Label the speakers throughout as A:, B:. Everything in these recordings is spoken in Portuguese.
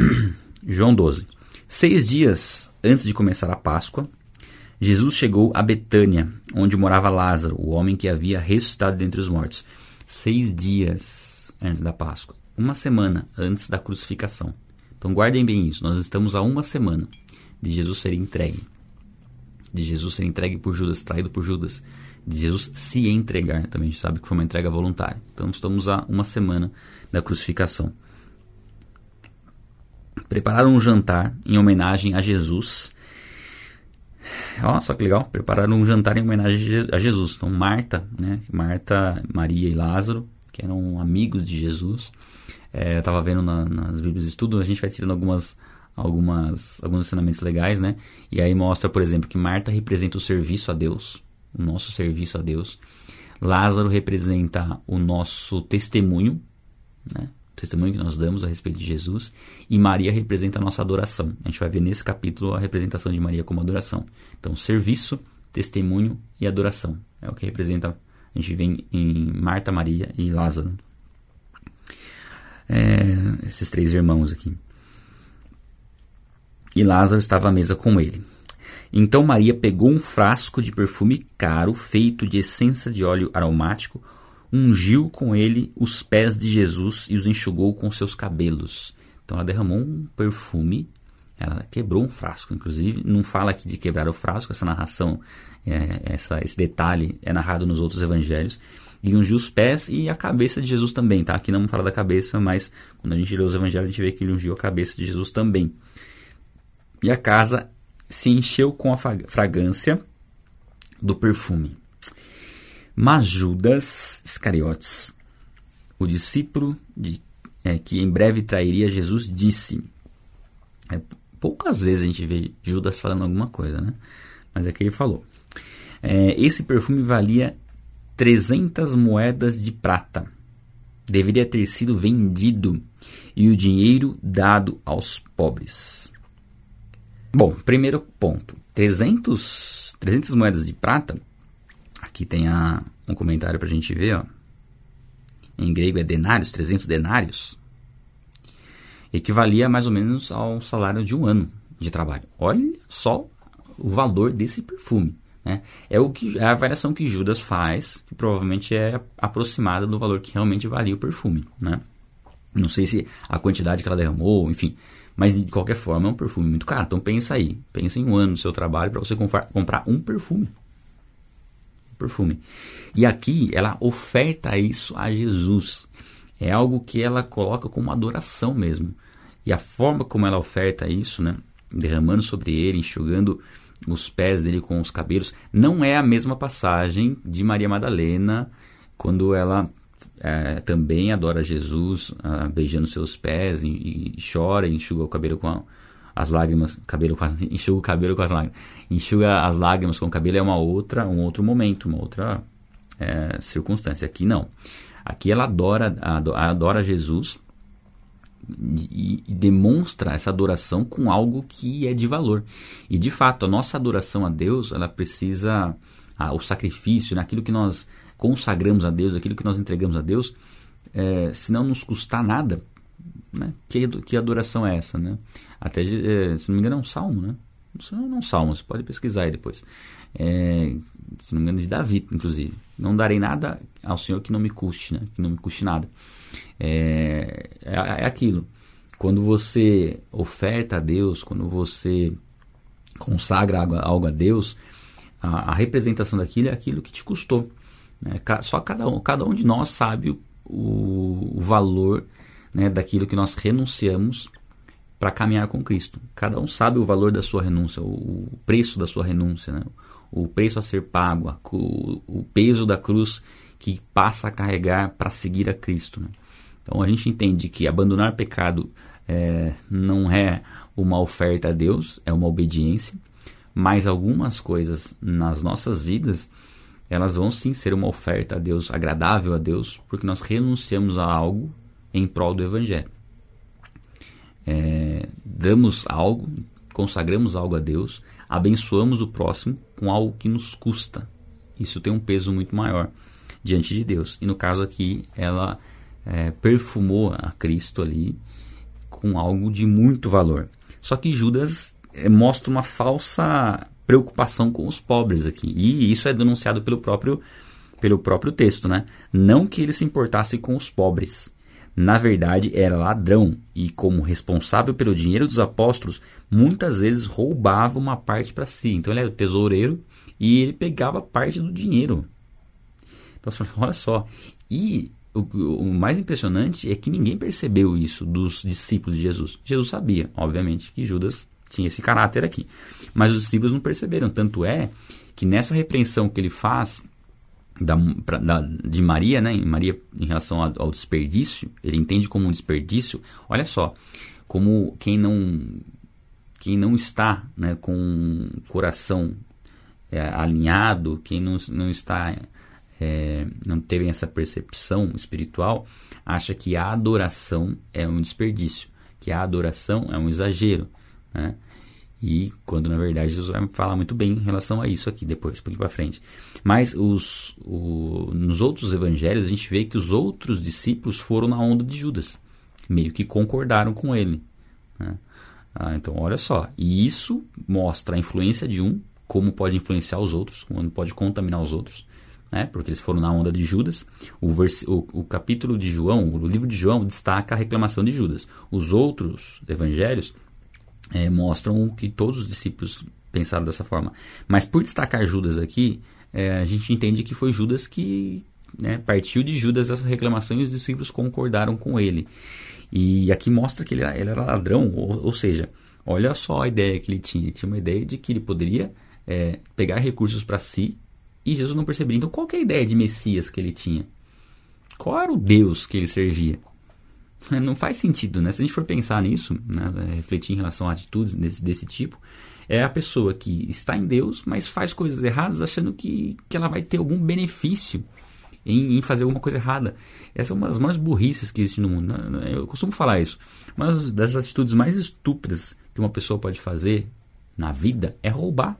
A: João 12. Seis dias antes de começar a Páscoa, Jesus chegou a Betânia, onde morava Lázaro, o homem que havia ressuscitado dentre os mortos. Seis dias antes da Páscoa, uma semana antes da crucificação. Então guardem bem isso, nós estamos a uma semana de Jesus ser entregue. De Jesus ser entregue por Judas, traído por Judas. De Jesus se entregar, também a gente sabe que foi uma entrega voluntária. Então estamos a uma semana da crucificação. Prepararam um jantar em homenagem a Jesus Olha só que legal, prepararam um jantar em homenagem a Jesus. Então, Marta, né? Marta, Maria e Lázaro, que eram amigos de Jesus. É, eu estava vendo na, nas Bíblias de Estudo, a gente vai tirando algumas, algumas, alguns ensinamentos legais, né? E aí mostra, por exemplo, que Marta representa o serviço a Deus, o nosso serviço a Deus. Lázaro representa o nosso testemunho, né? Testemunho que nós damos a respeito de Jesus, e Maria representa a nossa adoração. A gente vai ver nesse capítulo a representação de Maria como adoração. Então, serviço, testemunho e adoração é o que representa. A gente vê em Marta, Maria e Lázaro. É, esses três irmãos aqui. E Lázaro estava à mesa com ele. Então Maria pegou um frasco de perfume caro, feito de essência de óleo aromático, ungiu com ele os pés de Jesus e os enxugou com seus cabelos. Então ela derramou um perfume, ela quebrou um frasco, inclusive. Não fala aqui de quebrar o frasco, essa narração, é, essa, esse detalhe é narrado nos outros evangelhos. E ungiu os pés e a cabeça de Jesus também, tá? Aqui não fala da cabeça, mas quando a gente lê os evangelhos, a gente vê que ele ungiu a cabeça de Jesus também. E a casa se encheu com a fragrância do perfume. Mas Judas Iscariotes, o discípulo de, é, que em breve trairia Jesus, disse. É, poucas vezes a gente vê Judas falando alguma coisa, né? Mas é que ele falou. É, esse perfume valia 300 moedas de prata. Deveria ter sido vendido e o dinheiro dado aos pobres. Bom, primeiro ponto: 300, 300 moedas de prata Aqui tem a, um comentário para a gente ver. Ó. Em grego é denários, 300 denários. Equivalia mais ou menos ao salário de um ano de trabalho. Olha só o valor desse perfume. Né? É, o que, é a variação que Judas faz, que provavelmente é aproximada do valor que realmente valia o perfume. Né? Não sei se a quantidade que ela derramou, enfim. Mas de qualquer forma é um perfume muito caro. Então pensa aí. Pensa em um ano do seu trabalho para você comprar um perfume perfume. E aqui ela oferta isso a Jesus. É algo que ela coloca como adoração mesmo. E a forma como ela oferta isso, né, derramando sobre ele, enxugando os pés dele com os cabelos, não é a mesma passagem de Maria Madalena, quando ela é, também adora Jesus, ah, beijando seus pés e, e, chora e enxuga o cabelo com a, as lágrimas, cabelo com as, enxuga o cabelo com as lágrimas. Enxuga as lágrimas com o cabelo é uma outra, um outro momento, uma outra é, circunstância. Aqui não. Aqui ela adora, adora Jesus e, e, demonstra essa adoração com algo que é de valor. E de fato, a nossa adoração a Deus, ela precisa, o sacrifício, naquilo que nós consagramos a Deus, aquilo que nós entregamos a Deus, é, se não nos custar nada, né? Que, que adoração é essa, né? Até, é, se não me engano, é um salmo, né? Não, é um salmo, você pode pesquisar aí depois. É, se não me engano, de Davi, inclusive. Não darei nada ao Senhor que não me custe, né? Que não me custe nada. É, é, é aquilo. Quando você oferta a Deus, quando você consagra algo a Deus, a, a representação daquilo é aquilo que te custou. Né? Só cada um, cada um de nós sabe o, o valor né, daquilo que nós renunciamos para caminhar com Cristo. Cada um sabe o valor da sua renúncia, o preço da sua renúncia, né? o preço a ser pago, o peso da cruz que passa a carregar para seguir a Cristo. Né? Então a gente entende que abandonar pecado é, não é uma oferta a Deus, é uma obediência, mas algumas coisas nas nossas vidas elas vão sim ser uma oferta a Deus, agradável a Deus, porque nós renunciamos a algo em prol do Evangelho. É, damos algo, consagramos algo a Deus, abençoamos o próximo com algo que nos custa. Isso tem um peso muito maior diante de Deus. E no caso aqui, ela é, perfumou a Cristo ali com algo de muito valor. Só que Judas é, mostra uma falsa preocupação com os pobres aqui. E isso é denunciado pelo próprio, pelo próprio texto, né? Não que ele se importasse com os pobres. Na verdade, era ladrão e, como responsável pelo dinheiro dos apóstolos, muitas vezes roubava uma parte para si. Então, ele era tesoureiro e ele pegava parte do dinheiro. Então, olha só. E o, o, mais impressionante é que ninguém percebeu isso dos discípulos de Jesus. Jesus sabia, obviamente, que Judas tinha esse caráter aqui. Mas os discípulos não perceberam. Tanto é que nessa repreensão que ele faz da, pra, da, de Maria, né, Maria em relação ao, ao, desperdício, ele entende como um desperdício. Olha só, como quem não quem não está né, com o coração é, alinhado, quem não, não está é, não teve essa percepção espiritual, acha que a adoração é um desperdício, que a adoração é um exagero. Né? E quando na verdade Jesus vai falar muito bem em relação a isso aqui depois, por aqui para frente. Mas os, o, nos outros evangelhos a gente vê que os outros discípulos foram na onda de Judas, meio que concordaram com ele. Né? Ah, então olha só, e isso mostra a influência de um, como pode influenciar os outros, como pode contaminar os outros né, porque eles foram na onda de Judas. O, vers, o, o, capítulo de João, o livro de João, destaca a reclamação de Judas. Os outros evangelhos é, mostram que todos os discípulos pensaram dessa forma. Mas por destacar Judas aqui, é, a gente entende que foi Judas que né, partiu de Judas essa reclamação e os discípulos concordaram com ele. E aqui mostra que ele era, ele era ladrão, ou, ou, seja, olha só a ideia que ele tinha. Ele tinha uma ideia de que ele poderia é, pegar recursos para si e Jesus não percebia. Então, qual é a ideia de Messias que ele tinha? Qual era o Deus que ele servia? Não faz sentido, né? Se a gente for pensar nisso, né, refletir em relação a atitudes desse, desse tipo, é a pessoa que está em Deus, mas faz coisas erradas achando que, que ela vai ter algum benefício em, em, fazer alguma coisa errada. Essa é uma das maiores burrices que existe no mundo. Né? Eu costumo falar isso. Uma das atitudes mais estúpidas que uma pessoa pode fazer na vida é roubar.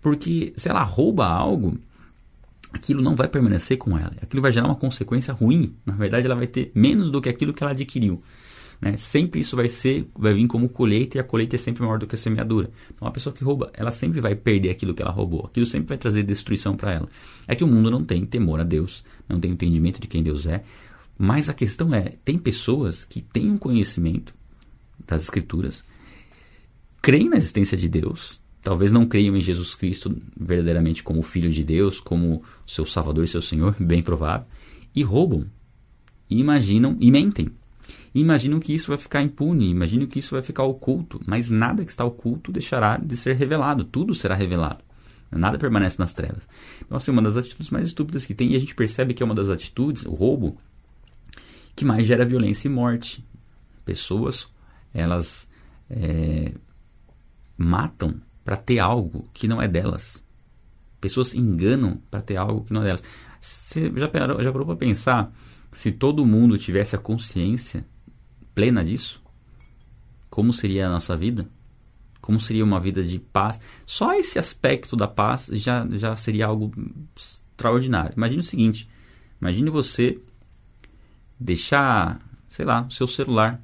A: Porque se ela rouba algo, aquilo não vai permanecer com ela. Aquilo vai gerar uma consequência ruim. Na verdade, ela vai ter menos do que aquilo que ela adquiriu. Né? Sempre isso vai ser, vai vir como colheita e a colheita é sempre maior do que a semeadura. Então, a pessoa que rouba, ela sempre vai perder aquilo que ela roubou. Aquilo sempre vai trazer destruição para ela. É que o mundo não tem temor a Deus, não tem entendimento de quem Deus é. Mas a questão é, tem pessoas que têm um conhecimento das Escrituras, creem na existência de Deus, talvez não creiam em Jesus Cristo verdadeiramente como Filho de Deus, como seu Salvador e seu Senhor, bem provável, e roubam, e imaginam e mentem. E imaginam que isso vai ficar impune, imaginam que isso vai ficar oculto, mas nada que está oculto deixará de ser revelado, tudo será revelado. Nada permanece nas trevas. Então, assim, uma das atitudes mais estúpidas que tem, e a gente percebe que é uma das atitudes, o roubo, que mais gera violência e morte. Pessoas, elas é, matam para ter algo que não é delas. Pessoas enganam para ter algo que não é delas. Você já parou, já parou para pensar se todo mundo tivesse a consciência plena disso? Como seria a nossa vida? Como seria uma vida de paz? Só esse aspecto da paz já, já seria algo extraordinário. Imagine o seguinte: imagine você deixar, sei lá, o seu celular.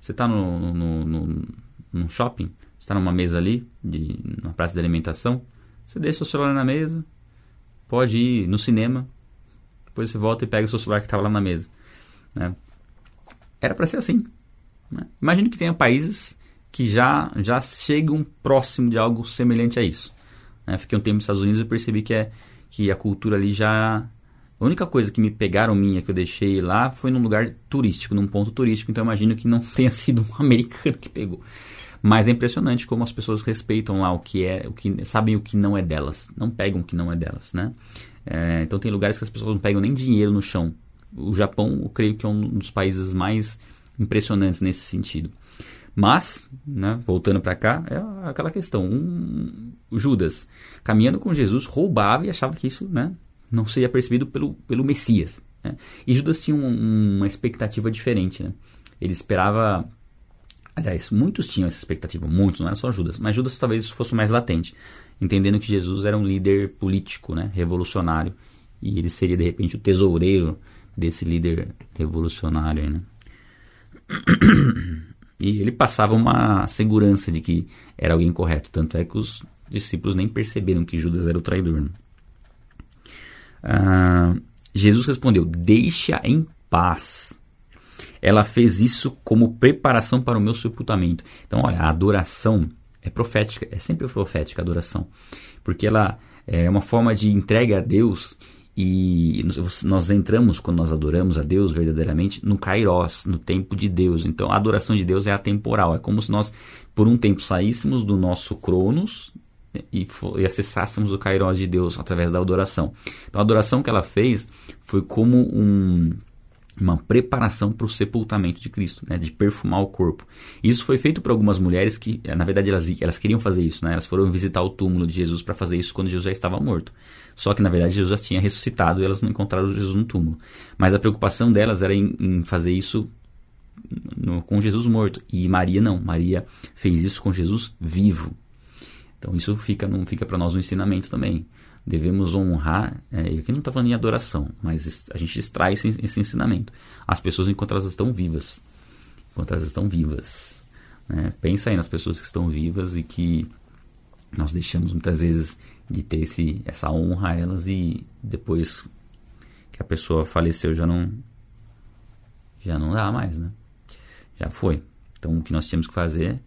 A: Você está no, no, no, no shopping, está numa mesa ali, de, numa praça de alimentação, você deixa o celular na mesa, pode ir no cinema, depois você volta e pega o seu celular que estava lá na mesa. Né? Era para ser assim. Né? Imagine que tenha países que já, já chegam próximo de algo semelhante a isso. Né? Fiquei um tempo nos Estados Unidos e percebi que, é, que a cultura ali já... A única coisa que me pegaram minha, que eu deixei lá, foi num lugar turístico, num ponto turístico. Então imagino que não tenha sido um americano que pegou. Mas é impressionante como as pessoas respeitam lá o que é, o que sabem o que não é delas, não pegam o que não é delas, né? É, então tem lugares que as pessoas não pegam nem dinheiro no chão. O Japão, eu creio que é um dos países mais impressionantes nesse sentido. Mas, né, voltando para cá, é aquela questão. Um, Judas, caminhando com Jesus, roubava e achava que isso né, não seria percebido pelo, pelo Messias. Né? E Judas tinha um, uma expectativa diferente. Né? Ele esperava Aliás, muitos tinham essa expectativa, muitos, não era só Judas, mas Judas talvez fosse mais latente, entendendo que Jesus era um líder político, né, revolucionário, e ele seria de repente o tesoureiro desse líder revolucionário. Né? E ele passava uma segurança de que era alguém correto. Tanto é que os discípulos nem perceberam que Judas era o traidor. Né? Ah, Jesus respondeu: Deixa em paz. Ela fez isso como preparação para o meu sepultamento. Então, olha, a adoração é profética, é sempre profética a adoração, porque ela é uma forma de entrega a Deus e nós entramos, quando nós adoramos a Deus verdadeiramente, no Kairos, no tempo de Deus. Então a adoração de Deus é atemporal. É como se nós, por um tempo, saíssemos do nosso Cronos e, e acessássemos o Kairos de Deus através da adoração. Então a adoração que ela fez foi como um, uma preparação para o sepultamento de Cristo, né, de perfumar o corpo. Isso foi feito por algumas mulheres que, na verdade, elas, elas queriam fazer isso, né? elas foram visitar o túmulo de Jesus para fazer isso quando Jesus já estava morto. Só que, na verdade, Jesus já tinha ressuscitado e elas não encontraram Jesus no túmulo. Mas a preocupação delas era em, em fazer isso no, com Jesus morto. E Maria não. Maria fez isso com Jesus vivo. Então isso fica, fica para nós um ensinamento também devemos honrar. É, aqui não está falando em adoração, mas a gente extrai esse, esse, ensinamento. As pessoas enquanto elas estão vivas. Enquanto elas estão vivas. Né? Pensa aí nas pessoas que estão vivas e que nós deixamos muitas vezes de ter esse, essa honra a elas e depois que a pessoa faleceu já não já não dá mais, né? Já foi. Então o que nós temos que fazer,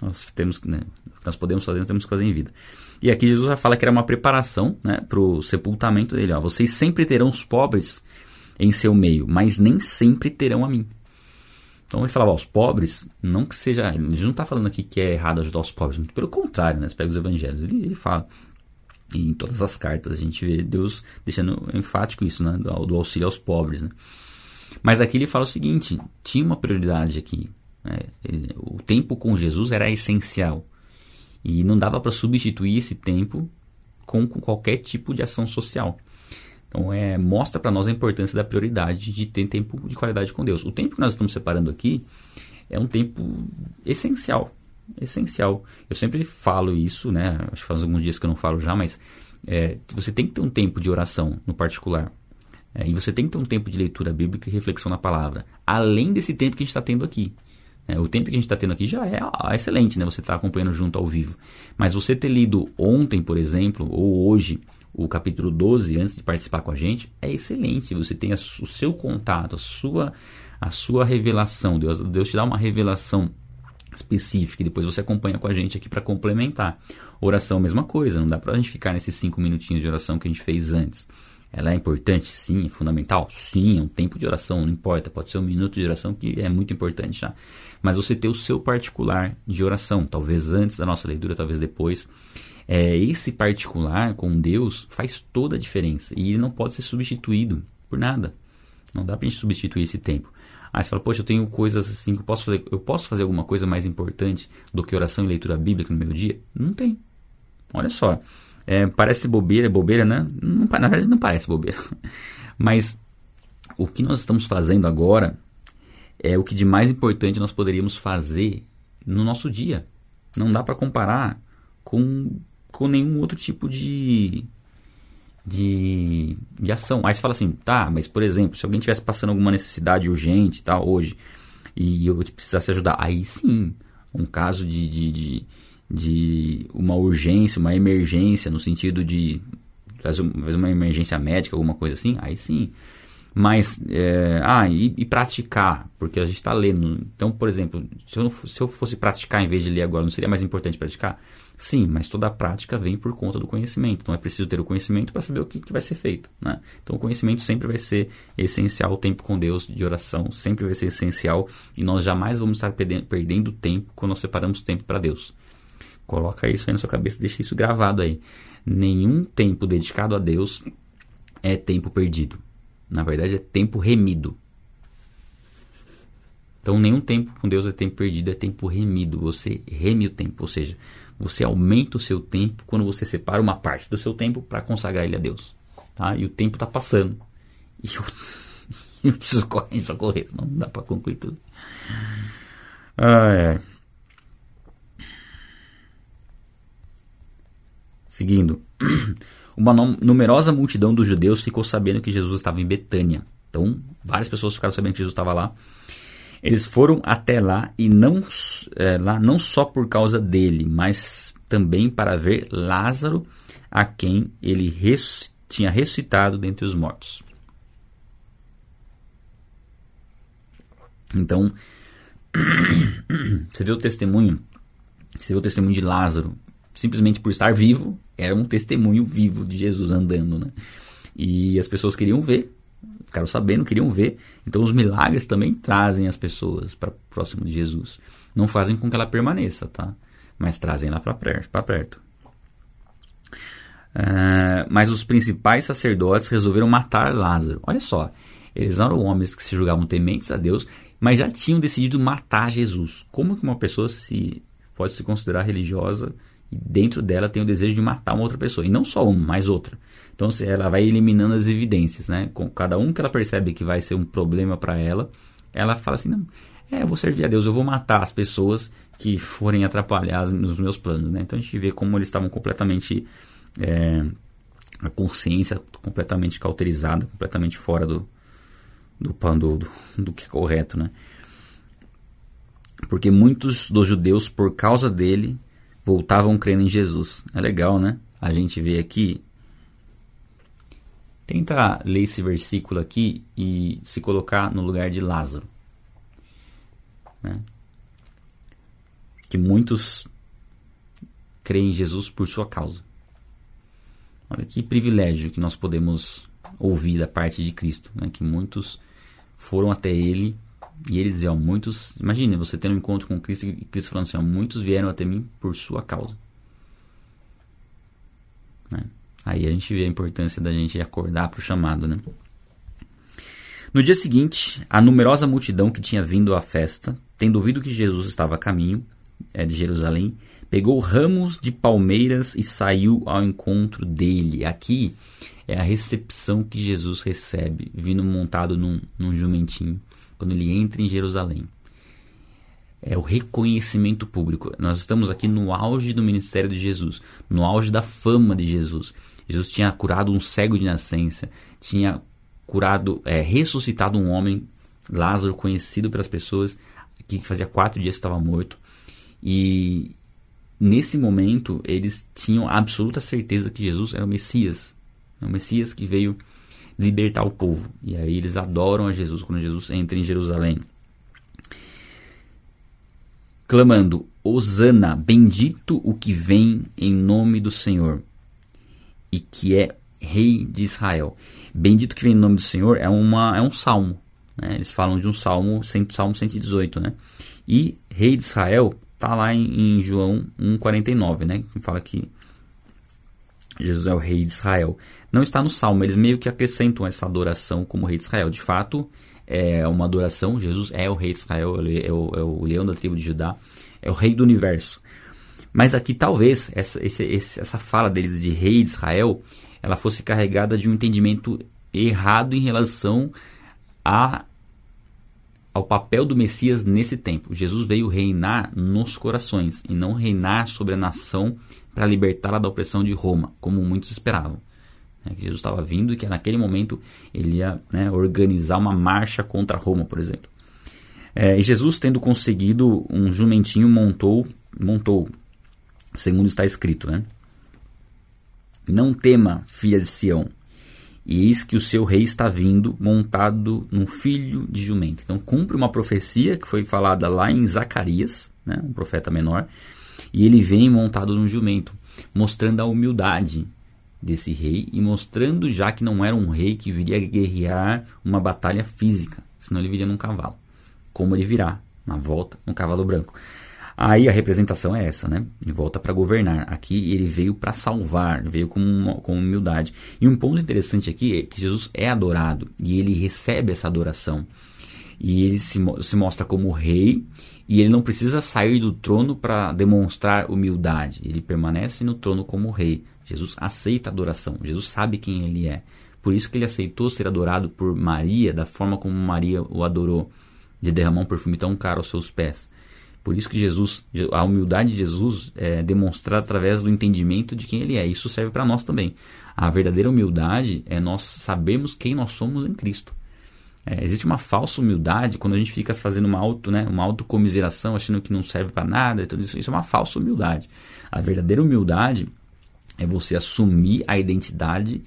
A: nós temos, né, o que nós podemos fazer, nós temos que fazer em vida. E aqui Jesus já fala que era uma preparação né, para o sepultamento dele. Ó. Vocês sempre terão os pobres em seu meio, mas nem sempre terão a mim. Então ele falava, ó, os pobres, não que seja. Ele não está falando aqui que é errado ajudar os pobres, muito pelo contrário, né? Você pega os evangelhos, ele, ele fala. E em todas as cartas a gente vê Deus deixando enfático isso, né? Do, do auxílio aos pobres, né? Mas aqui ele fala o seguinte: tinha uma prioridade aqui. Né? O tempo com Jesus era essencial. E não dava para substituir esse tempo com, com, qualquer tipo de ação social. Então, é, mostra para nós a importância da prioridade de ter tempo de qualidade com Deus. O tempo que nós estamos separando aqui é um tempo essencial. Essencial. Eu sempre falo isso, né? Acho que faz alguns dias que eu não falo já, mas é, você tem que ter um tempo de oração no particular. É, e você tem que ter um tempo de leitura bíblica e reflexão na palavra. Além desse tempo que a gente está tendo aqui. É, o tempo que a gente está tendo aqui já é ah, excelente, né? Você está acompanhando junto ao vivo. Mas você ter lido ontem, por exemplo, ou hoje, o capítulo 12, antes de participar com a gente, é excelente. Você tem o seu contato, a sua, a sua revelação. Deus, Deus te dá uma revelação específica e depois você acompanha com a gente aqui para complementar. Oração, mesma coisa. Não dá para a gente ficar nesses cinco minutinhos de oração que a gente fez antes. Ela é importante? Sim. É fundamental? Sim. É um tempo de oração, não importa. Pode ser um minuto de oração que é muito importante já mas você ter o seu particular de oração, talvez antes da nossa leitura, talvez depois. É, esse particular com Deus faz toda a diferença e ele não pode ser substituído por nada. Não dá para gente substituir esse tempo. Aí você fala, poxa, eu tenho coisas assim que eu posso fazer. Eu posso fazer alguma coisa mais importante do que oração e leitura bíblica no meu dia? Não tem. Olha só. É, parece bobeira, bobeira, né? Não, na verdade não parece bobeira. Mas o que nós estamos fazendo agora é o que de mais importante nós poderíamos fazer no nosso dia. Não dá para comparar com, com nenhum outro tipo de, de, de ação. Aí você fala assim, tá, mas por exemplo, se alguém estivesse passando alguma necessidade urgente tal, hoje, e eu precisasse ajudar, aí sim, um caso de, de, de, de uma urgência, uma emergência, no sentido de fazer uma emergência médica, alguma coisa assim, aí sim. Mas, é, ah, e, e, praticar, porque a gente está lendo. Então, por exemplo, se eu, se eu fosse praticar em vez de ler agora, não seria mais importante praticar? Sim, mas toda a prática vem por conta do conhecimento. Então é preciso ter o conhecimento para saber o que, que, vai ser feito. Né? Então o conhecimento sempre vai ser essencial, o tempo com Deus de oração sempre vai ser essencial e nós jamais vamos estar perdendo tempo quando nós separamos tempo para Deus. Coloca isso aí na sua cabeça, deixa isso gravado aí. Nenhum tempo dedicado a Deus é tempo perdido. Na verdade, é tempo remido. Então, nenhum tempo com Deus é tempo perdido, é tempo remido. Você reme o tempo, ou seja, você aumenta o seu tempo quando você separa uma parte do seu tempo para consagrar ele a Deus. Tá? E o tempo está passando. E eu, eu preciso correr, socorrer, senão não dá para concluir tudo. Ah, é. Seguindo. Uma numerosa multidão dos judeus ficou sabendo que Jesus estava em Betânia. Então, várias pessoas ficaram sabendo que Jesus estava lá. Eles foram até lá e não é, lá não só por causa dele, mas também para ver Lázaro, a quem ele res, tinha ressuscitado dentre os mortos. Então, você vê o testemunho, você vê o testemunho de Lázaro, simplesmente por estar vivo, era um testemunho vivo de Jesus andando, né? E as pessoas queriam ver, ficaram sabendo, queriam ver. Então os milagres também trazem as pessoas para próximo de Jesus. Não fazem com que ela permaneça, tá? Mas trazem ela para perto. Pra perto. Uh, mas os principais sacerdotes resolveram matar Lázaro. Olha só, eles eram homens que se julgavam tementes a Deus, mas já tinham decidido matar Jesus. Como que uma pessoa se pode se considerar religiosa e dentro dela tem o desejo de matar uma outra pessoa? E não só uma, mas outra. Então ela vai eliminando as evidências, né? Com cada um que ela percebe que vai ser um problema para ela, ela fala assim, não, é, eu vou servir a Deus, eu vou matar as pessoas que forem atrapalhar nos meus planos, né? Então a gente vê como eles estavam completamente é, a consciência completamente cauterizada, completamente fora do do, do, do, do que é correto, né? Porque muitos dos judeus, por causa dele, voltavam crendo em Jesus. É legal, né? A gente vê aqui Tenta ler esse versículo aqui e se colocar no lugar de Lázaro. Né? Que muitos creem em Jesus por sua causa. Olha que privilégio que nós podemos ouvir da parte de Cristo. Né? Que muitos foram até Ele e Ele dizia: muitos. Imagine você tendo um encontro com Cristo e Cristo falando assim: muitos vieram até mim por sua causa. Né? Aí a gente vê a importância da gente acordar para o chamado, né? No dia seguinte, a numerosa multidão que tinha vindo à festa, tendo ouvido que Jesus estava a caminho é, de Jerusalém, pegou ramos de palmeiras e saiu ao encontro dele. Aqui é a recepção que Jesus recebe, vindo montado num, num jumentinho, quando ele entra em Jerusalém. É o reconhecimento público. Nós estamos aqui no auge do ministério de Jesus, no auge da fama de Jesus. Jesus tinha curado um cego de nascença, tinha curado, é, ressuscitado um homem, Lázaro, conhecido pelas pessoas, que fazia quatro dias estava morto. E nesse momento eles tinham absoluta certeza que Jesus era o Messias, o Messias que veio libertar o povo. E aí eles adoram a Jesus quando Jesus entra em Jerusalém. Clamando: Hosana, bendito o que vem em nome do Senhor e que é rei de Israel. Bendito que vem no nome do Senhor é, uma, é um salmo. Né? Eles falam de um salmo, salmo 118. Né? E rei de Israel está lá em, em João 1,49, né? que fala que Jesus é o rei de Israel. Não está no salmo, eles meio que acrescentam essa adoração como rei de Israel. De fato, é uma adoração. Jesus é o rei de Israel, é o, é o leão da tribo de Judá, é o rei do universo. Mas aqui talvez essa, esse, essa fala deles de rei de Israel ela fosse carregada de um entendimento errado em relação a, ao papel do Messias nesse tempo. Jesus veio reinar nos corações e não reinar sobre a nação para libertá-la da opressão de Roma, como muitos esperavam. É, que Jesus estava vindo e que naquele momento ele ia né, organizar uma marcha contra Roma, por exemplo. É, e Jesus, tendo conseguido um jumentinho, montou, montou segundo está escrito, né? Não tema, filha de Sião, e eis que o seu rei está vindo montado num filho de jumento. Então cumpre uma profecia que foi falada lá em Zacarias, né, um profeta menor, e ele vem montado num jumento, mostrando a humildade desse rei e mostrando já que não era um rei que viria guerrear uma batalha física, senão ele viria num cavalo, como ele virá na volta no cavalo branco. Aí a representação é essa, né? Ele volta para governar. Aqui ele veio para salvar, veio com, com humildade. E um ponto interessante aqui é que Jesus é adorado e ele recebe essa adoração. E ele se, se mostra como rei e ele não precisa sair do trono para demonstrar humildade. Ele permanece no trono como rei. Jesus aceita a adoração. Jesus sabe quem ele é. Por isso que ele aceitou ser adorado por Maria da forma como Maria o adorou, de derramar um perfume tão caro aos seus pés. Por isso que Jesus, a humildade de Jesus é demonstrada através do entendimento de quem ele é. Isso serve para nós também. A verdadeira humildade é nós sabermos quem nós somos em Cristo. É, existe uma falsa humildade quando a gente fica fazendo uma auto, né, uma autocomiseração, achando que não serve para nada, tudo isso, isso é uma falsa humildade. A verdadeira humildade é você assumir a identidade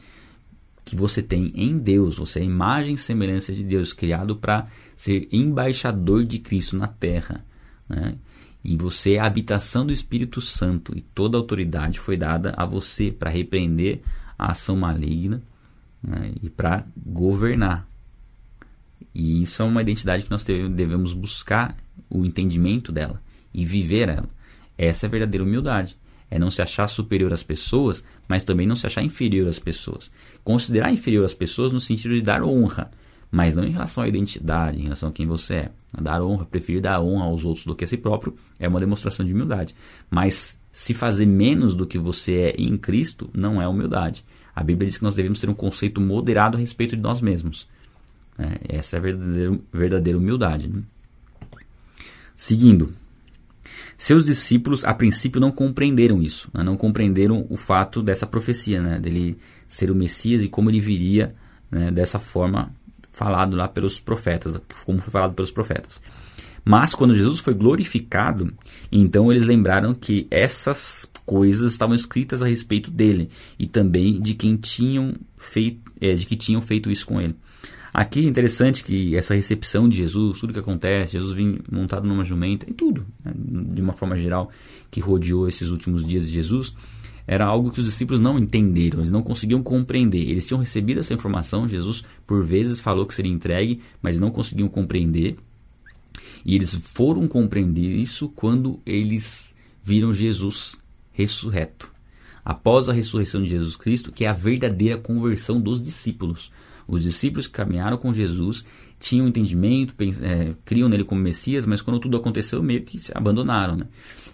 A: que você tem em Deus. Você é a imagem e semelhança de Deus, criado para ser embaixador de Cristo na terra. Né? E você é a habitação do Espírito Santo, e toda autoridade foi dada a você para repreender a ação maligna né? e para governar. E isso é uma identidade que nós devemos buscar o entendimento dela e viver ela. Essa é a verdadeira humildade. É não se achar superior às pessoas, mas também não se achar inferior às pessoas. Considerar inferior às pessoas no sentido de dar honra, mas não em relação à identidade, em relação a quem você é. Dar honra, preferir dar honra aos outros do que a si próprio, é uma demonstração de humildade. Mas se fazer menos do que você é em Cristo, não é humildade. A Bíblia diz que nós devemos ter um conceito moderado a respeito de nós mesmos. É, essa é a verdadeira, verdadeira humildade. Né? Seguindo, seus discípulos a princípio não compreenderam isso, né? não compreenderam o fato dessa profecia, né? dele ser o Messias e como ele viria né? dessa forma falado lá pelos profetas, como foi falado pelos profetas. Mas quando Jesus foi glorificado, então eles lembraram que essas coisas estavam escritas a respeito dele e também de quem tinham feito, é, de que tinham feito isso com ele. Aqui é interessante que essa recepção de Jesus, tudo que acontece, Jesus vem montado numa jumenta e tudo, né, de uma forma geral, que rodeou esses últimos dias de Jesus, era algo que os discípulos não entenderam, eles não conseguiam compreender. Eles tinham recebido essa informação, Jesus por vezes falou que seria entregue, mas não conseguiam compreender. E eles foram compreender isso quando eles viram Jesus ressurreto. Após a ressurreição de Jesus Cristo, que é a verdadeira conversão dos discípulos. Os discípulos que caminharam com Jesus tinham entendimento, é, criam nele como Messias, mas quando tudo aconteceu, meio que se abandonaram. Né?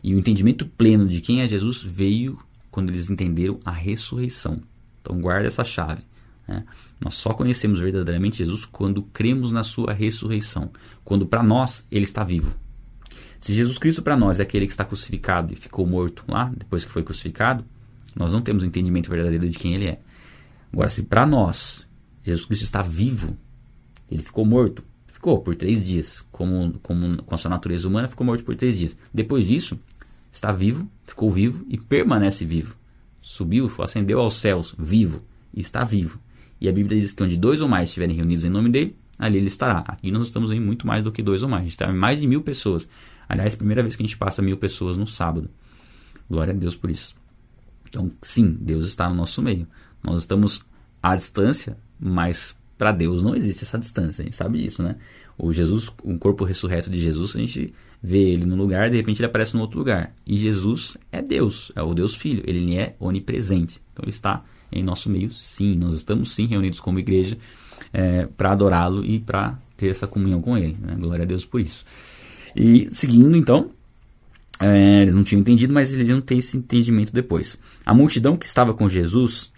A: E o entendimento pleno de quem é Jesus veio quando eles entenderam a ressurreição. Então guarda essa chave. Né? Nós só conhecemos verdadeiramente Jesus quando cremos na sua ressurreição, quando para nós ele está vivo. Se Jesus Cristo para nós é aquele que está crucificado e ficou morto lá, depois que foi crucificado, nós não temos o entendimento verdadeiro de quem ele é. Agora, se para nós Jesus Cristo está vivo. Ele ficou morto. Ficou por três dias. Como, como com a sua natureza humana, ficou morto por três dias. Depois disso, está vivo, ficou vivo e permanece vivo. Subiu, ascendeu aos céus, vivo, e está vivo. E a Bíblia diz que onde dois ou mais estiverem reunidos em nome dele, ali ele estará. Aqui nós estamos em muito mais do que dois ou mais. A gente está em mais de mil pessoas. Aliás, primeira vez que a gente passa mil pessoas no sábado. Glória a Deus por isso. Então, sim, Deus está no nosso meio. Nós estamos à distância, mas para Deus não existe essa distância, a gente sabe disso, né? O Jesus, o corpo ressurreto de Jesus, a gente vê ele num lugar, de repente ele aparece num outro lugar. E Jesus é Deus, é o Deus Filho, ele é onipresente. Então ele está em nosso meio, sim. Nós estamos sim reunidos como igreja é, para adorá-lo e para ter essa comunhão com ele. Né? Glória a Deus por isso. E seguindo então, é, eles não tinham entendido, mas eles iam ter esse entendimento depois. A multidão que estava com Jesus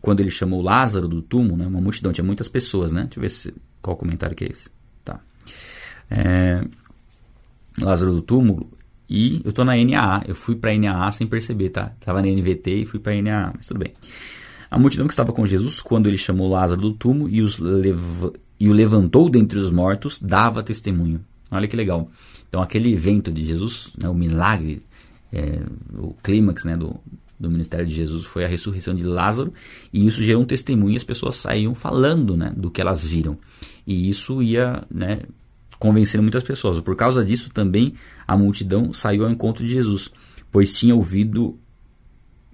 A: quando ele chamou Lázaro do túmulo, né, uma multidão, tinha muitas pessoas, né? Deixa eu ver se, qual comentário que é esse. Tá. É, Lázaro do túmulo, e eu estou na NAA, eu fui para NAA sem perceber, tá? Tava na NVT e fui para NAA, mas tudo bem. A multidão que estava com Jesus, quando ele chamou Lázaro do túmulo e, lev e o levantou dentre os mortos, dava testemunho. Olha que legal. Então, aquele evento de Jesus, né, o milagre, é, o clímax né, do, do ministério de Jesus foi a ressurreição de Lázaro, e isso gerou um testemunho e as pessoas saíam falando né, do que elas viram. E isso ia né, convencendo muitas pessoas. Por causa disso, também a multidão saiu ao encontro de Jesus, pois tinha ouvido,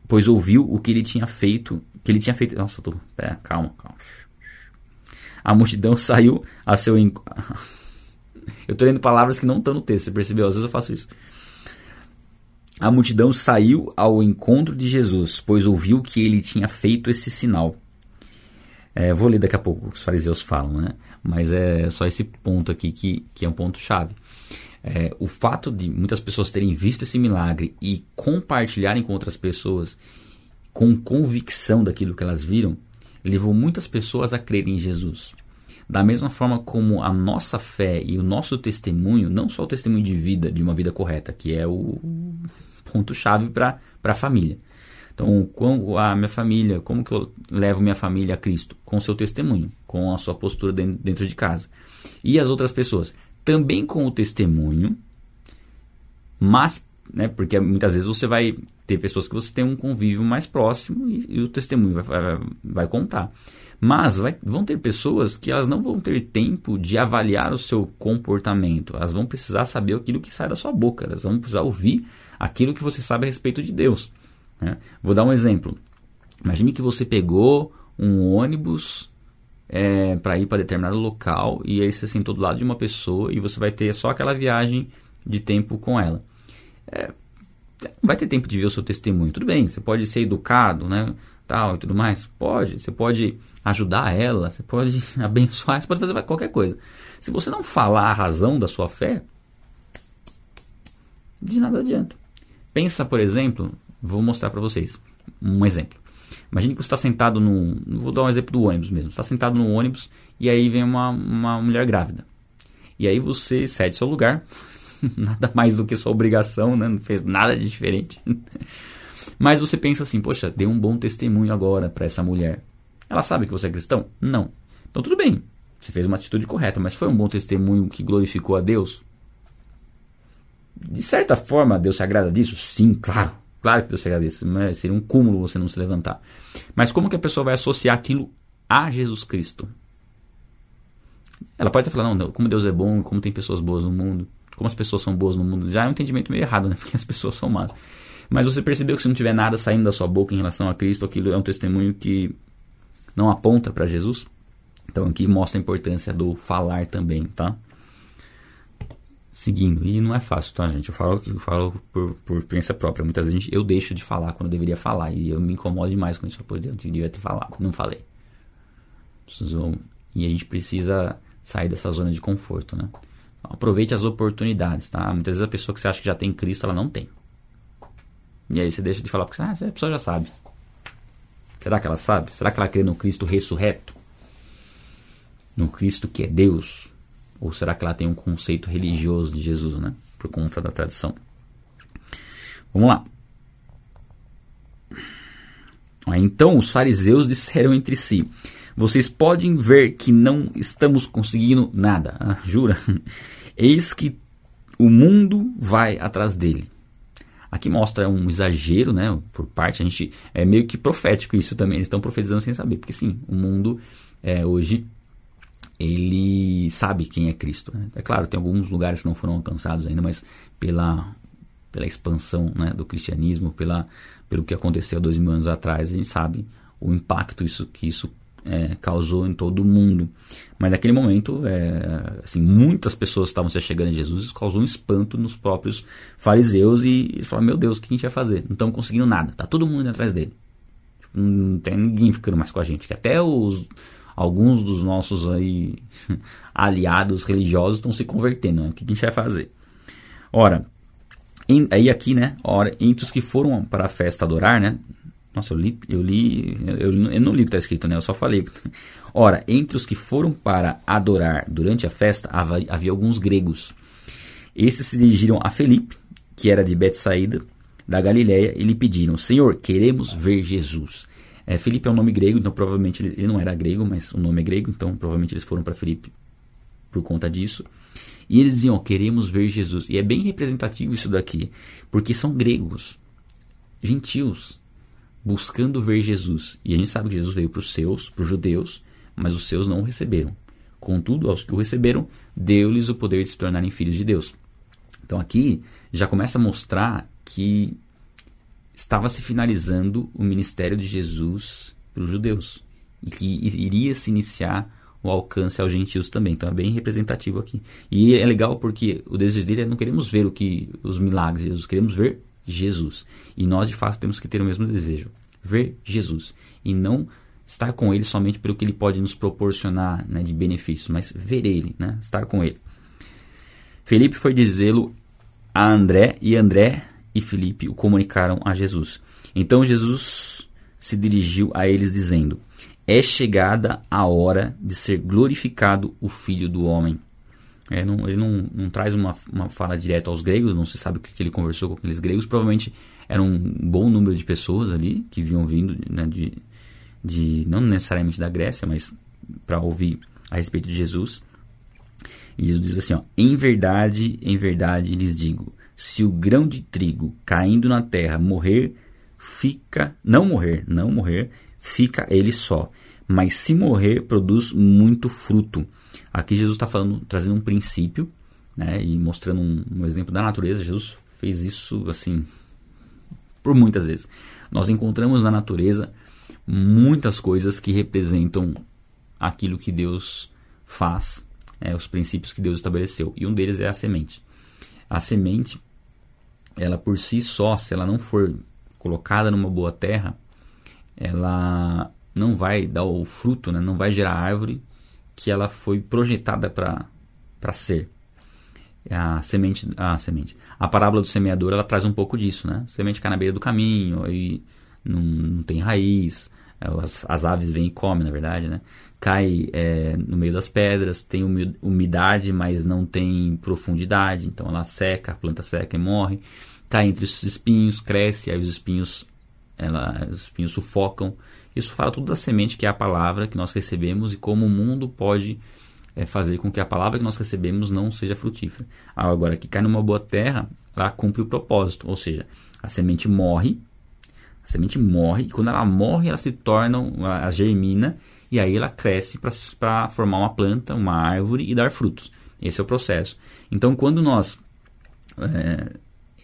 A: pois ouviu o que ele tinha feito, que ele tinha feito. Nossa, tô, pera, calma, calma. A multidão saiu a seu encontro. eu estou lendo palavras que não estão no texto, você percebeu? Às vezes eu faço isso a multidão saiu ao encontro de Jesus, pois ouviu que ele tinha feito esse sinal. É, vou ler daqui a pouco o que os fariseus falam, né? Mas é só esse ponto aqui que, que é um ponto chave. É, o fato de muitas pessoas terem visto esse milagre e compartilharem com outras pessoas com convicção daquilo que elas viram, levou muitas pessoas a crerem em Jesus. Da mesma forma como a nossa fé e o nosso testemunho, não só o testemunho de vida, de uma vida correta, que é o ponto-chave para a família. Então, com a minha família, como que eu levo minha família a Cristo? Com o seu testemunho. Com a sua postura dentro de casa. E as outras pessoas também com o testemunho, mas, né, porque muitas vezes você vai ter pessoas que você tem um convívio mais próximo e, e o testemunho vai, vai, contar. Mas vai, vão ter pessoas que elas não vão ter tempo de avaliar o seu comportamento. Elas vão precisar saber aquilo que sai da sua boca. Elas vão precisar ouvir aquilo que você sabe a respeito de Deus. Né? Vou dar um exemplo. Imagine que você pegou um ônibus é, para ir para determinado local e aí você sentou do lado de uma pessoa e você vai ter só aquela viagem de tempo com ela. É, vai ter tempo de ver o seu testemunho. Tudo bem, você pode ser educado, né? Tal e tudo mais. Pode. Você pode ajudar ela, você pode abençoar, você pode fazer qualquer coisa. Se você não falar a razão da sua fé, de nada adianta. Pensa, por exemplo, vou mostrar para vocês um exemplo. Imagine que você está sentado no. Vou dar um exemplo do ônibus mesmo. Está sentado no ônibus e aí vem uma, uma mulher grávida. E aí você cede seu lugar. nada mais do que sua obrigação, né? Não fez nada de diferente. Mas você pensa assim, poxa, dei um bom testemunho agora para essa mulher. Ela sabe que você é cristão? Não. Então tudo bem. Você fez uma atitude correta, mas foi um bom testemunho que glorificou a Deus? De certa forma, Deus se agrada disso? Sim, claro. Claro que Deus se agradece, né? seria um cúmulo você não se levantar. Mas como que a pessoa vai associar aquilo a Jesus Cristo? Ela pode até falar, não, como Deus é bom, como tem pessoas boas no mundo, como as pessoas são boas no mundo. Já é um entendimento meio errado, né? Porque as pessoas são más. Mas você percebeu que se não tiver nada saindo da sua boca em relação a Cristo, aquilo é um testemunho que não aponta para Jesus? Então aqui mostra a importância do falar também, tá? Seguindo. E não é fácil, tá, gente? Eu falo, eu falo por, por experiência própria. Muitas vezes eu deixo de falar quando eu deveria falar. E eu me incomodo demais com isso. Por exemplo, eu devia ter falado. Não falei. E a gente precisa sair dessa zona de conforto, né? Então, aproveite as oportunidades, tá? Muitas vezes a pessoa que você acha que já tem Cristo, ela não tem. E aí você deixa de falar porque ah, a pessoa já sabe. Será que ela sabe? Será que ela crê no Cristo ressurreto? No Cristo que é Deus? Ou será que ela tem um conceito religioso de Jesus, né? Por conta da tradição. Vamos lá. Então os fariseus disseram entre si: Vocês podem ver que não estamos conseguindo nada. Ah, jura? Eis que o mundo vai atrás dele. Aqui mostra um exagero, né? Por parte, a gente é meio que profético isso também. Eles estão profetizando sem saber, porque sim, o mundo é, hoje ele sabe quem é Cristo. Né? É claro, tem alguns lugares que não foram alcançados ainda, mas pela, pela expansão né, do cristianismo, pela, pelo que aconteceu dois mil anos atrás, a gente sabe o impacto isso, que isso é, causou em todo o mundo. Mas naquele momento, é, assim, muitas pessoas estavam se chegando a Jesus, isso causou um espanto nos próprios fariseus e eles falaram, meu Deus, o que a gente vai fazer? Não estamos conseguindo nada, tá todo mundo atrás dele. Tipo, não tem ninguém ficando mais com a gente, que até os alguns dos nossos aí aliados religiosos estão se convertendo. Né? O que a gente vai fazer? Ora, em, aí aqui, né? Ora, entre os que foram para a festa adorar, né? Nossa, eu li, eu li, eu, eu não li o que está escrito, né? Eu só falei. Ora, entre os que foram para adorar durante a festa, havia, havia alguns gregos. Esses se dirigiram a Felipe, que era de Betsaída, da Galiléia, e lhe pediram: Senhor, queremos ver Jesus. É, Felipe é um nome grego, então provavelmente ele, ele, não era grego, mas o nome é grego, então provavelmente eles foram para Felipe por conta disso. E eles diziam: queremos ver Jesus. E é bem representativo isso daqui, porque são gregos, gentios, buscando ver Jesus. E a gente sabe que Jesus veio para os seus, para os judeus, mas os seus não o receberam. Contudo, aos que o receberam, deu-lhes o poder de se tornarem filhos de Deus. Então aqui já começa a mostrar que estava se finalizando o ministério de Jesus para os judeus e que iria se iniciar o alcance aos gentios também. Então é bem representativo aqui. E é legal porque o desejo dele é não queremos ver o que os milagres de Jesus, queremos ver Jesus. E nós de fato temos que ter o mesmo desejo, ver Jesus e não estar com ele somente pelo que ele pode nos proporcionar né, de benefícios, mas ver ele, né, estar com ele. Felipe foi dizê-lo a André e André e Filipe o comunicaram a Jesus. Então Jesus se dirigiu a eles dizendo: É chegada a hora de ser glorificado o Filho do Homem. É, não, ele não, não traz uma, uma fala direta aos gregos, não se sabe o que, que ele conversou com aqueles gregos. Provavelmente era um bom número de pessoas ali que vinham vindo né, de, de, não necessariamente da Grécia, mas para ouvir a respeito de Jesus. E Jesus diz assim: ó, Em verdade, em verdade lhes digo: se o grão de trigo caindo na terra morrer, fica, não morrer, não morrer, fica ele só. Mas se morrer, produz muito fruto. Aqui Jesus está falando, trazendo um princípio, né, e mostrando um, um exemplo da natureza. Jesus fez isso assim por muitas vezes. Nós encontramos na natureza muitas coisas que representam aquilo que Deus faz, é, os princípios que Deus estabeleceu. E um deles é a semente. A semente, ela por si só, se ela não for colocada numa boa terra, ela não vai dar o fruto, né? não vai gerar a árvore que ela foi projetada para ser. A semente, a semente. A parábola do semeador ela traz um pouco disso, né? Semente cai na beira do caminho e não, não tem raiz, as, as, aves vêm e comem, na verdade, né? Cai é, no meio das pedras, tem umidade, mas não tem profundidade, então ela seca, a planta seca e morre. Cai entre os espinhos, cresce, aí os espinhos, ela, os espinhos sufocam. Isso fala tudo da semente que é a palavra que nós recebemos e como o mundo pode é, fazer com que a palavra que nós recebemos não seja frutífera. Agora, que cai numa boa terra, ela cumpre o propósito, ou seja, a semente morre, a semente morre, e quando ela morre, ela se torna, ela germina, e aí ela cresce para formar uma planta, uma árvore e dar frutos. Esse é o processo. Então, quando nós é,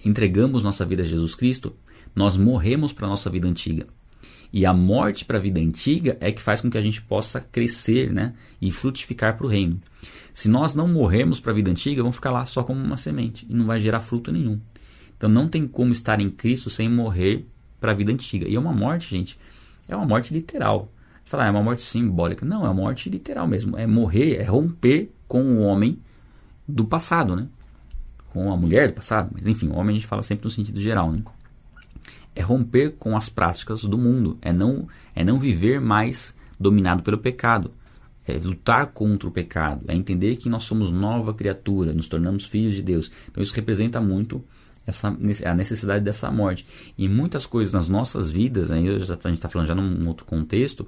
A: entregamos nossa vida a Jesus Cristo, nós morremos para a nossa vida antiga. E a morte para a vida antiga é que faz com que a gente possa crescer né, e frutificar para o reino. Se nós não morrermos para a vida antiga, vamos ficar lá só como uma semente e não vai gerar fruto nenhum. Então não tem como estar em Cristo sem morrer para a vida antiga. E é uma morte, gente, é uma morte literal. Falar, ah, é uma morte simbólica. Não, é uma morte literal mesmo. É morrer, é romper com o homem do passado, né? Com a mulher do passado. Mas enfim, o homem a gente fala sempre no sentido geral, né? é romper com as práticas do mundo, é não, é não viver mais dominado pelo pecado, é lutar contra o pecado, é entender que nós somos nova criatura, nos tornamos filhos de Deus. Então isso representa muito essa, a necessidade dessa morte. E muitas coisas nas nossas vidas, aí a gente está falando já num outro contexto,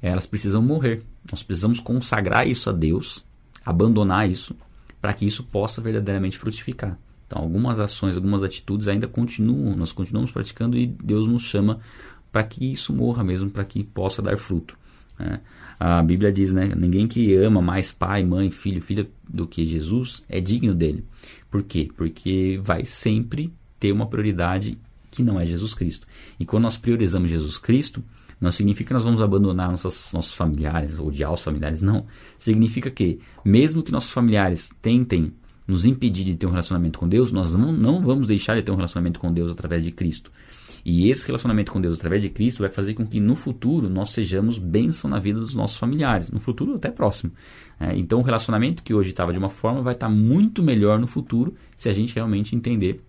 A: elas precisam morrer. Nós precisamos consagrar isso a Deus, abandonar isso, para que isso possa verdadeiramente frutificar. Então, algumas ações, algumas atitudes ainda continuam, nós continuamos praticando e Deus nos chama para que isso morra mesmo, para que possa dar fruto. Né? A Bíblia diz, né? Ninguém que ama mais pai, mãe, filho, filha do que Jesus é digno dele. Por quê? Porque vai sempre ter uma prioridade que não é Jesus Cristo. E quando nós priorizamos Jesus Cristo, não significa que nós vamos abandonar nossos, nossos familiares, odiar os familiares, não. Significa que, mesmo que nossos familiares tentem nos impedir de ter um relacionamento com Deus, nós não, não vamos deixar de ter um relacionamento com Deus através de Cristo. E esse relacionamento com Deus através de Cristo vai fazer com que no futuro nós sejamos bênção na vida dos nossos familiares, no futuro até próximo. É, então o relacionamento que hoje estava de uma forma vai estar muito melhor no futuro se a gente realmente entender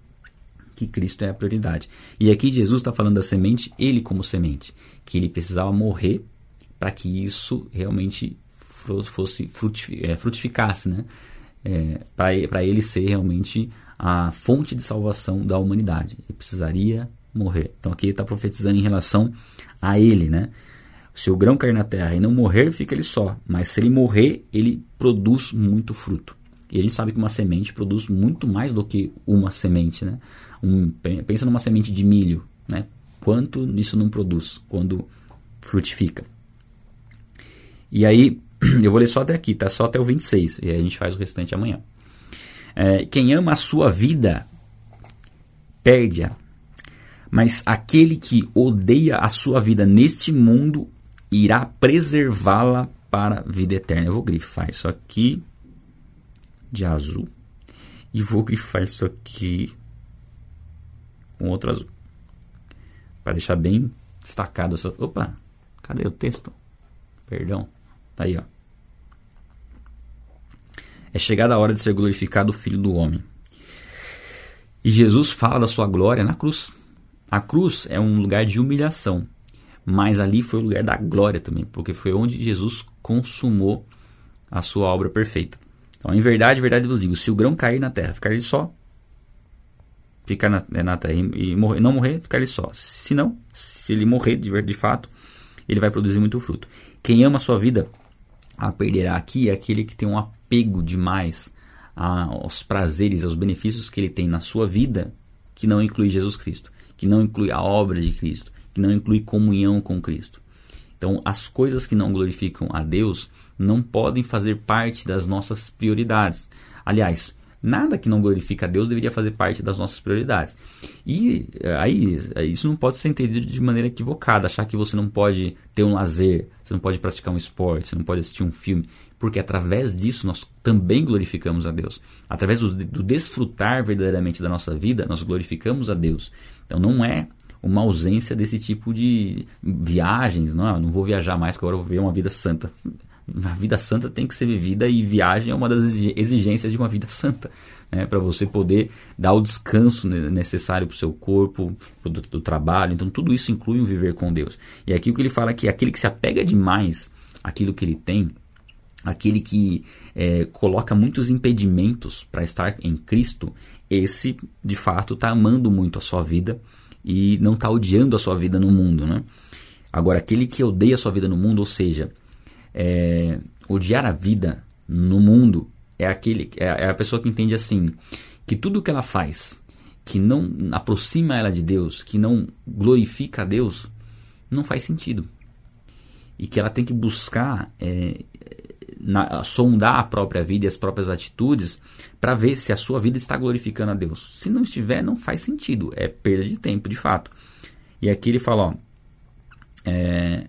A: que Cristo é a prioridade. E aqui Jesus está falando da semente, ele como semente, que ele precisava morrer para que isso realmente fosse é, frutificasse, né? é, para ele ser realmente a fonte de salvação da humanidade. Ele precisaria morrer. Então aqui ele está profetizando em relação a ele, né? Se o grão cair na terra e não morrer, fica ele só. Mas se ele morrer, ele produz muito fruto. E a gente sabe que uma semente produz muito mais do que uma semente, né? Um, pensa numa semente de milho, né? Quanto isso não produz quando frutifica. E aí, eu vou ler só até aqui, tá? Só até o 26. E aí a gente faz o restante amanhã. É, quem ama a sua vida, perde-a. Mas aquele que odeia a sua vida neste mundo, irá preservá-la para a vida eterna. Eu vou grifar isso aqui de azul. E vou grifar isso aqui com outro azul. Para deixar bem destacado essa. Opa! Cadê o texto? Perdão. Tá aí, ó. É chegada a hora de ser glorificado o Filho do Homem. E Jesus fala da sua glória na cruz. A cruz é um lugar de humilhação, mas ali foi o lugar da glória também, porque foi onde Jesus consumou a sua obra perfeita. Então, em verdade, verdade vos digo, se o grão cair na terra, ficar ele só, ficar na, é, na terra e, e morrer, não morrer, ficar ele só. Se não, se ele morrer de, de fato, ele vai produzir muito fruto. Quem ama a sua vida, a perderá aqui é aquele que tem um apego demais aos prazeres, aos benefícios que ele tem na sua vida, que não inclui Jesus Cristo, que não inclui a obra de Cristo, que não inclui comunhão com Cristo. Então, as coisas que não glorificam a Deus não podem fazer parte das nossas prioridades. Aliás, nada que não glorifica a Deus deveria fazer parte das nossas prioridades. E eh, aí, isso não pode ser entendido de maneira equivocada, achar que você não pode ter um lazer, você não pode praticar um esporte, você não pode assistir um filme porque através disso nós também glorificamos a Deus. Através do, do, desfrutar verdadeiramente da nossa vida, nós glorificamos a Deus. Então não é uma ausência desse tipo de viagens, não, é? não vou viajar mais, porque agora eu vou viver uma vida santa. A vida santa tem que ser vivida e viagem é uma das exigências de uma vida santa, né? para você poder dar o descanso necessário para o seu corpo, para o trabalho. Então tudo isso inclui um viver com Deus. E aqui o que ele fala é que aquele que se apega demais àquilo que ele tem, aquele que é, coloca muitos impedimentos para estar em Cristo, esse de fato está amando muito a sua vida e não está odiando a sua vida no mundo. Né? Agora, aquele que odeia a sua vida no mundo, ou seja, é, odiar a vida no mundo, é, aquele, é, é a pessoa que entende assim, que tudo que ela faz que não aproxima ela de Deus, que não glorifica a Deus, não faz sentido. E que ela tem que buscar é, na, sondar a própria vida e as próprias atitudes para ver se a sua vida está glorificando a Deus. Se não estiver, não faz sentido. É perda de tempo, de fato. E aqui ele fala, ó, é,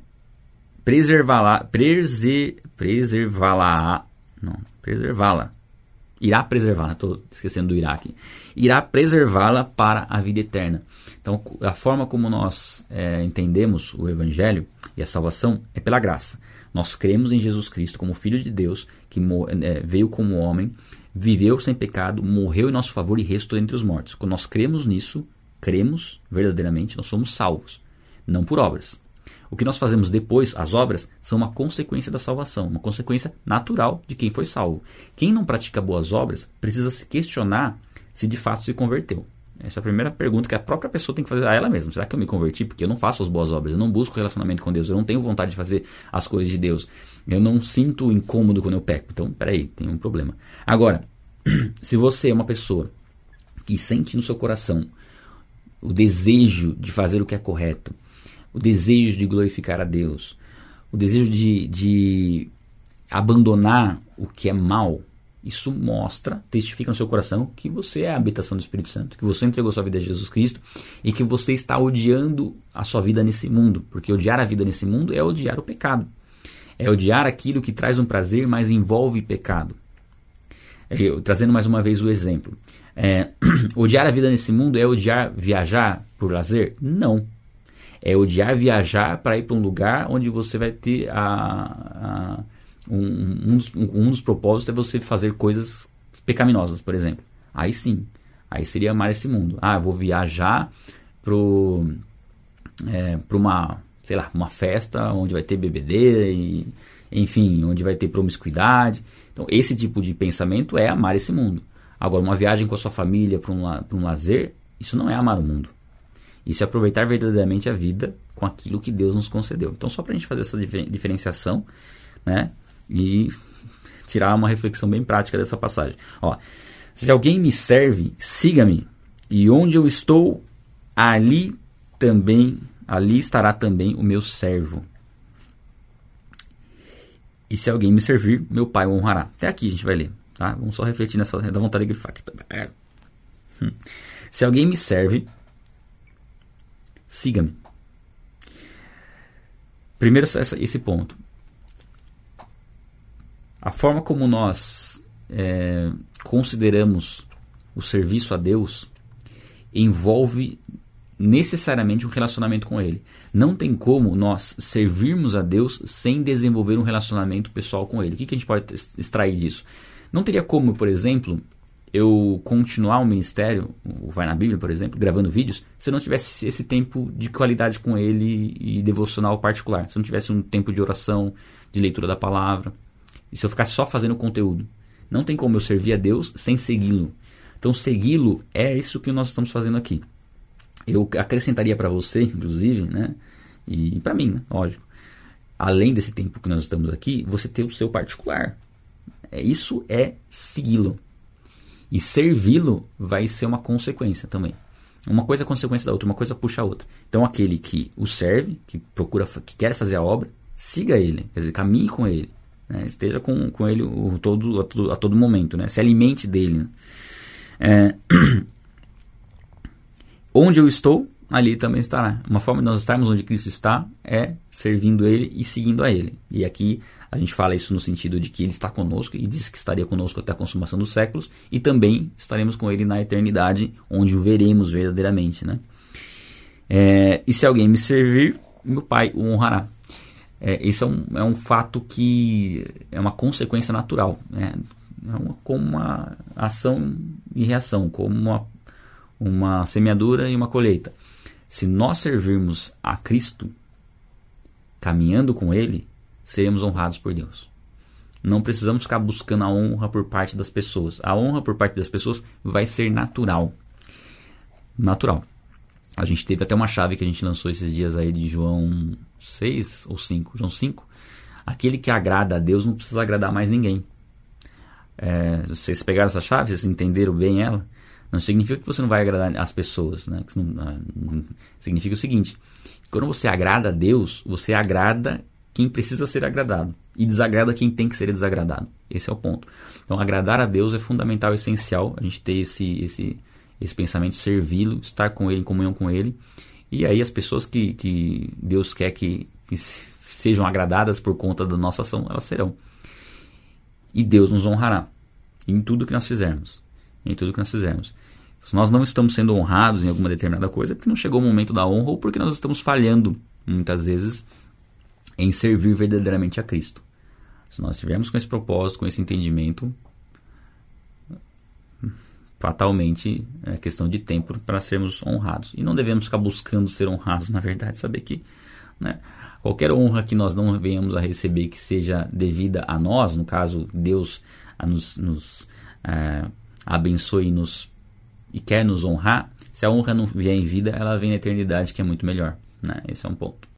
A: preservá-la, preser, preservá-la, não, preservá-la. Irá preservá-la, estou esquecendo do irá. Irá preservá-la para a vida eterna. Então, a forma como nós é, entendemos o Evangelho e a salvação é pela graça. Nós cremos em Jesus Cristo como Filho de Deus, que é, veio como homem, viveu sem pecado, morreu em nosso favor e restou entre os mortos. Quando nós cremos nisso, cremos verdadeiramente, nós somos salvos, não por obras. O que nós fazemos depois, as obras, são uma consequência da salvação, uma consequência natural de quem foi salvo. Quem não pratica boas obras precisa se questionar se de fato se converteu. Essa é a primeira pergunta que a própria pessoa tem que fazer a ela mesma. Será que eu me converti? Porque eu não faço as boas obras, eu não busco relacionamento com Deus, eu não tenho vontade de fazer as coisas de Deus. Eu não sinto incômodo quando eu peco. Então, peraí, tem um problema. Agora, se você é uma pessoa que sente no seu coração o desejo de fazer o que é correto, o desejo de glorificar a Deus, o desejo de, de abandonar o que é mal, isso mostra, testifica no seu coração que você é a habitação do Espírito Santo, que você entregou sua vida a Jesus Cristo e que você está odiando a sua vida nesse mundo, porque odiar a vida nesse mundo é odiar o pecado. É odiar aquilo que traz um prazer, mas envolve pecado. É, eu, trazendo mais uma vez o exemplo. É, odiar a vida nesse mundo é odiar viajar por lazer? Não. É odiar viajar para ir para um lugar onde você vai ter a, a um, um, dos, um dos propósitos é você fazer coisas pecaminosas, por exemplo. Aí sim, aí seria amar esse mundo. Ah, eu vou viajar pro é, para uma, sei lá, uma festa onde vai ter bebedeira e enfim, onde vai ter promiscuidade. Então, esse tipo de pensamento é amar esse mundo. Agora, uma viagem com a sua família para um, um lazer, isso não é amar o mundo. Isso é aproveitar verdadeiramente a vida com aquilo que Deus nos concedeu. Então, só para a gente fazer essa diferenciação, né? E tirar uma reflexão bem prática dessa passagem. Ó, se alguém me serve, siga-me, e onde eu estou, ali também, ali estará também o meu servo. E se alguém me servir, meu pai o honrará. Até aqui a gente vai ler, tá? Vamos só refletir nessa da vontade de grifar aqui também. É. Hum. Se alguém me serve, siga-me. Primeiro esse ponto a forma como nós é, consideramos o serviço a Deus envolve necessariamente um relacionamento com Ele. Não tem como nós servirmos a Deus sem desenvolver um relacionamento pessoal com Ele. O que, que a gente pode extrair disso? Não teria como, por exemplo, eu continuar um ministério, o Vai na Bíblia, por exemplo, gravando vídeos, se eu não tivesse esse tempo de qualidade com Ele e devocional particular. Se eu não tivesse um tempo de oração, de leitura da palavra. E se eu ficar só fazendo conteúdo? Não tem como eu servir a Deus sem segui-lo. Então, segui-lo é isso que nós estamos fazendo aqui. Eu acrescentaria para você, inclusive, né? E para mim, né? lógico. além desse tempo que nós estamos aqui, você ter o seu particular. É, isso é segui-lo. E servi-lo vai ser uma consequência também. Uma coisa é consequência da outra, uma coisa puxa a outra. Então aquele que o serve, que procura, que quer fazer a obra, siga ele, quer dizer, caminhe com ele, né? esteja com, com ele o, todo, a, todo, a todo momento, né? se alimente dele. Né? É, onde eu estou, ali também estará. Uma forma de nós estarmos onde Cristo está é servindo Ele e seguindo a Ele. E aqui a gente fala isso no sentido de que Ele está conosco e diz que estaria conosco até a consumação dos séculos e também estaremos com Ele na eternidade, onde o veremos verdadeiramente. Né? É, e se alguém me servir, meu Pai o honrará. É, esse é um, é um fato que é uma consequência natural. Né? É uma, como uma ação e reação, como uma, uma semeadura e uma colheita. Se nós servirmos a Cristo, caminhando com Ele, seremos honrados por Deus. Não precisamos ficar buscando a honra por parte das pessoas. A honra por parte das pessoas vai ser natural. Natural. A gente teve até uma chave que a gente lançou esses dias aí de João 6 ou 5. João 5. Aquele que agrada a Deus não precisa agradar mais ninguém. É, vocês pegaram essa chave, vocês entenderam bem ela? Não significa que você não vai agradar as pessoas. Né? Não, significa o seguinte: quando você agrada a Deus, você agrada quem precisa ser agradado e desagrada quem tem que ser desagradado. Esse é o ponto. Então, agradar a Deus é fundamental, essencial. A gente ter esse, esse, esse pensamento, servi-lo, estar com Ele, em comunhão com Ele. E aí, as pessoas que, que Deus quer que, que sejam agradadas por conta da nossa ação, elas serão. E Deus nos honrará em tudo que nós fizermos em tudo que nós fizermos. Se nós não estamos sendo honrados em alguma determinada coisa, é porque não chegou o momento da honra ou porque nós estamos falhando, muitas vezes, em servir verdadeiramente a Cristo. Se nós estivermos com esse propósito, com esse entendimento, fatalmente é questão de tempo para sermos honrados. E não devemos ficar buscando ser honrados, na verdade, saber que né, qualquer honra que nós não venhamos a receber que seja devida a nós, no caso, Deus nos, nos é, abençoe-nos e quer nos honrar, se a honra não vier em vida, ela vem na eternidade, que é muito melhor. Né? Esse é um ponto.